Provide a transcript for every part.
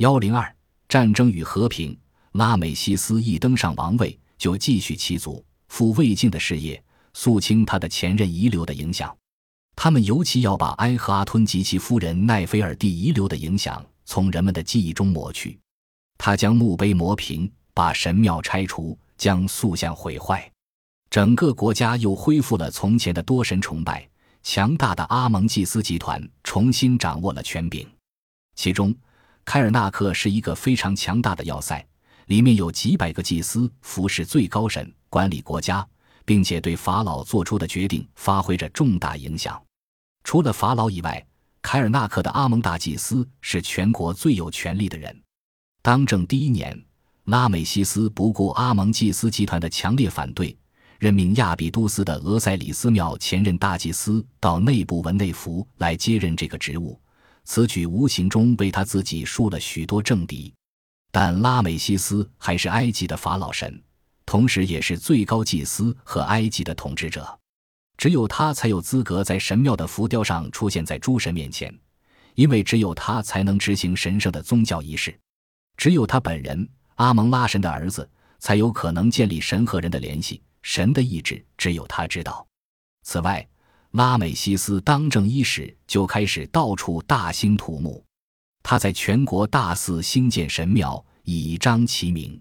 幺零二战争与和平。拉美西斯一登上王位，就继续其祖父魏晋的事业，肃清他的前任遗留的影响。他们尤其要把埃赫阿吞及其夫人奈菲尔蒂遗留的影响从人们的记忆中抹去。他将墓碑磨平，把神庙拆除，将塑像毁坏，整个国家又恢复了从前的多神崇拜。强大的阿蒙祭司集团重新掌握了权柄，其中凯尔纳克是一个非常强大的要塞。里面有几百个祭司服侍最高神，管理国家，并且对法老做出的决定发挥着重大影响。除了法老以外，凯尔纳克的阿蒙大祭司是全国最有权力的人。当政第一年，拉美西斯不顾阿蒙祭司集团的强烈反对，任命亚比都斯的俄塞里斯庙前任大祭司到内部文内弗来接任这个职务。此举无形中为他自己树了许多政敌。但拉美西斯还是埃及的法老神，同时也是最高祭司和埃及的统治者。只有他才有资格在神庙的浮雕上出现在诸神面前，因为只有他才能执行神圣的宗教仪式。只有他本人，阿蒙拉神的儿子，才有可能建立神和人的联系。神的意志只有他知道。此外，拉美西斯当政伊始就开始到处大兴土木。他在全国大肆兴建神庙，以彰其名。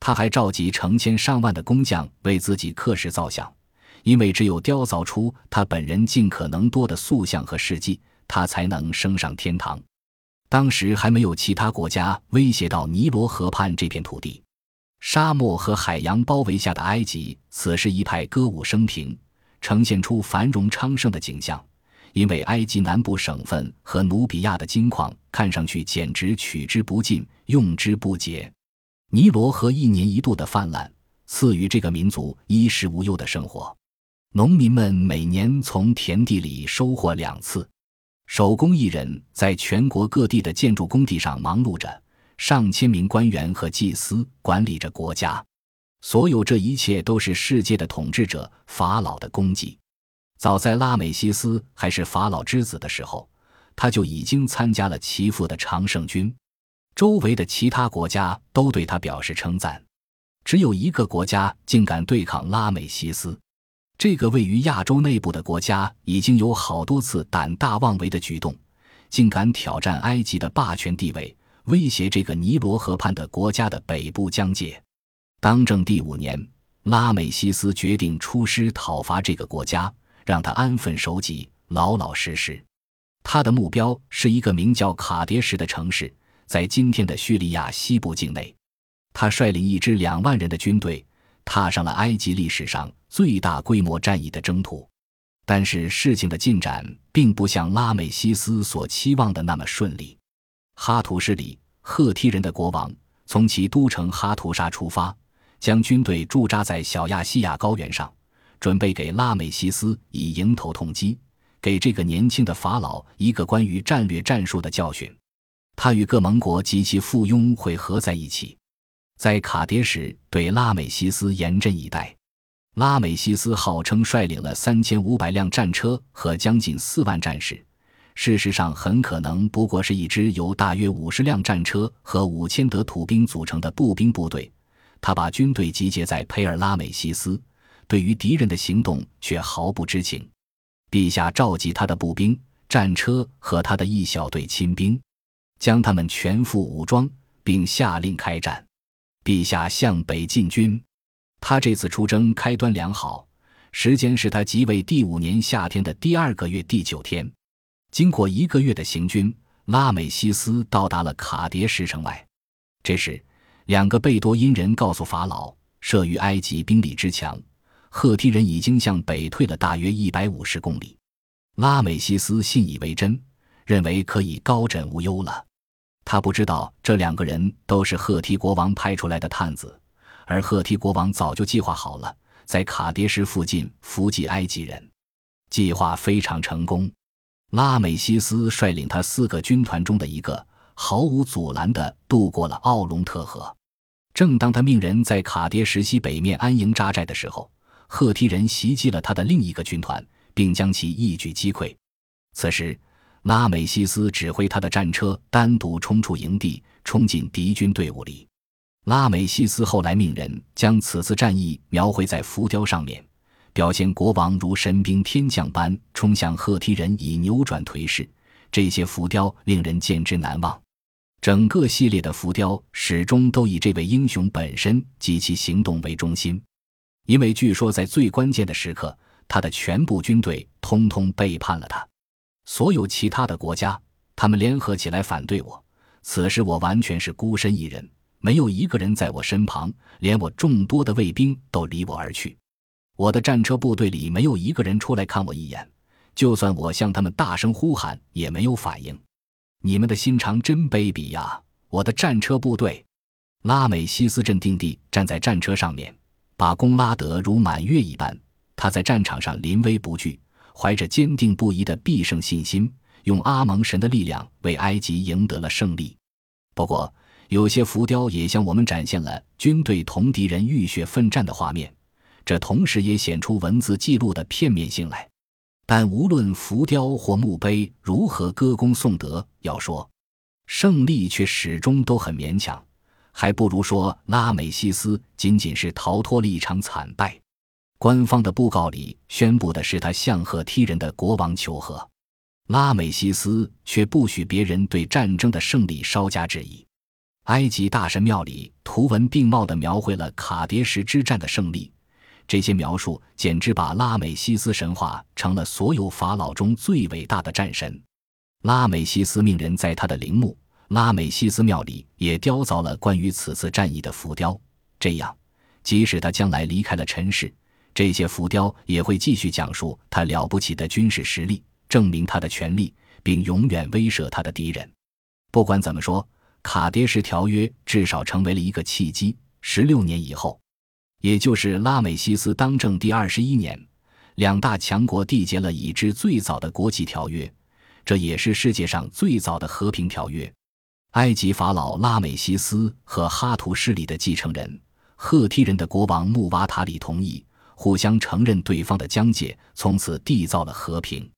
他还召集成千上万的工匠为自己刻石造像，因为只有雕凿出他本人尽可能多的塑像和事迹，他才能升上天堂。当时还没有其他国家威胁到尼罗河畔这片土地，沙漠和海洋包围下的埃及，此时一派歌舞升平，呈现出繁荣昌盛的景象。因为埃及南部省份和努比亚的金矿看上去简直取之不尽、用之不竭，尼罗河一年一度的泛滥赐予这个民族衣食无忧的生活。农民们每年从田地里收获两次，手工艺人在全国各地的建筑工地上忙碌着，上千名官员和祭司管理着国家。所有这一切都是世界的统治者法老的功绩。早在拉美西斯还是法老之子的时候，他就已经参加了其父的常胜军。周围的其他国家都对他表示称赞，只有一个国家竟敢对抗拉美西斯。这个位于亚洲内部的国家已经有好多次胆大妄为的举动，竟敢挑战埃及的霸权地位，威胁这个尼罗河畔的国家的北部疆界。当政第五年，拉美西斯决定出师讨伐这个国家。让他安分守己，老老实实。他的目标是一个名叫卡迭什的城市，在今天的叙利亚西部境内。他率领一支两万人的军队，踏上了埃及历史上最大规模战役的征途。但是事情的进展并不像拉美西斯所期望的那么顺利。哈图什里，赫梯人的国王，从其都城哈图沙出发，将军队驻扎在小亚细亚高原上。准备给拉美西斯以迎头痛击，给这个年轻的法老一个关于战略战术的教训。他与各盟国及其附庸会合在一起，在卡迭什对拉美西斯严阵以待。拉美西斯号称率领了三千五百辆战车和将近四万战士，事实上很可能不过是一支由大约五十辆战车和五千德土兵组成的步兵部队。他把军队集结在佩尔拉美西斯。对于敌人的行动却毫不知情，陛下召集他的步兵、战车和他的一小队亲兵，将他们全副武装，并下令开战。陛下向北进军，他这次出征开端良好，时间是他即位第五年夏天的第二个月第九天。经过一个月的行军，拉美西斯到达了卡迭石城外。这时，两个贝多因人告诉法老，慑于埃及兵力之强。赫梯人已经向北退了大约一百五十公里，拉美西斯信以为真，认为可以高枕无忧了。他不知道这两个人都是赫梯国王派出来的探子，而赫梯国王早就计划好了，在卡迭什附近伏击埃及人。计划非常成功，拉美西斯率领他四个军团中的一个，毫无阻拦地渡过了奥龙特河。正当他命人在卡迭什西北面安营扎寨的时候，赫梯人袭击了他的另一个军团，并将其一举击溃。此时，拉美西斯指挥他的战车单独冲出营地，冲进敌军队伍里。拉美西斯后来命人将此次战役描绘在浮雕上面，表现国王如神兵天将般冲向赫梯人，以扭转颓势。这些浮雕令人见之难忘。整个系列的浮雕始终都以这位英雄本身及其行动为中心，因为据说在最关键的时刻，他的全部军队通通背叛了他。所有其他的国家，他们联合起来反对我。此时我完全是孤身一人。没有一个人在我身旁，连我众多的卫兵都离我而去。我的战车部队里没有一个人出来看我一眼，就算我向他们大声呼喊，也没有反应。你们的心肠真卑鄙呀！我的战车部队，拉美西斯镇定地站在战车上面，把弓拉得如满月一般。他在战场上临危不惧，怀着坚定不移的必胜信心，用阿蒙神的力量为埃及赢得了胜利。不过，有些浮雕也向我们展现了军队同敌人浴血奋战的画面，这同时也显出文字记录的片面性来。但无论浮雕或墓碑如何歌功颂德，要说胜利却始终都很勉强，还不如说拉美西斯仅仅是逃脱了一场惨败。官方的布告里宣布的是他向赫梯人的国王求和，拉美西斯却不许别人对战争的胜利稍加质疑。埃及大神庙里图文并茂地描绘了卡迭石之战的胜利，这些描述简直把拉美西斯神话成了所有法老中最伟大的战神。拉美西斯命人在他的陵墓拉美西斯庙里也雕凿了关于此次战役的浮雕，这样，即使他将来离开了尘世，这些浮雕也会继续讲述他了不起的军事实力，证明他的权力，并永远威慑他的敌人。不管怎么说。卡迭石条约至少成为了一个契机。十六年以后，也就是拉美西斯当政第二十一年，两大强国缔结了已知最早的国际条约，这也是世界上最早的和平条约。埃及法老拉美西斯和哈图势力的继承人赫梯人的国王穆瓦塔里同意，互相承认对方的疆界，从此缔造了和平。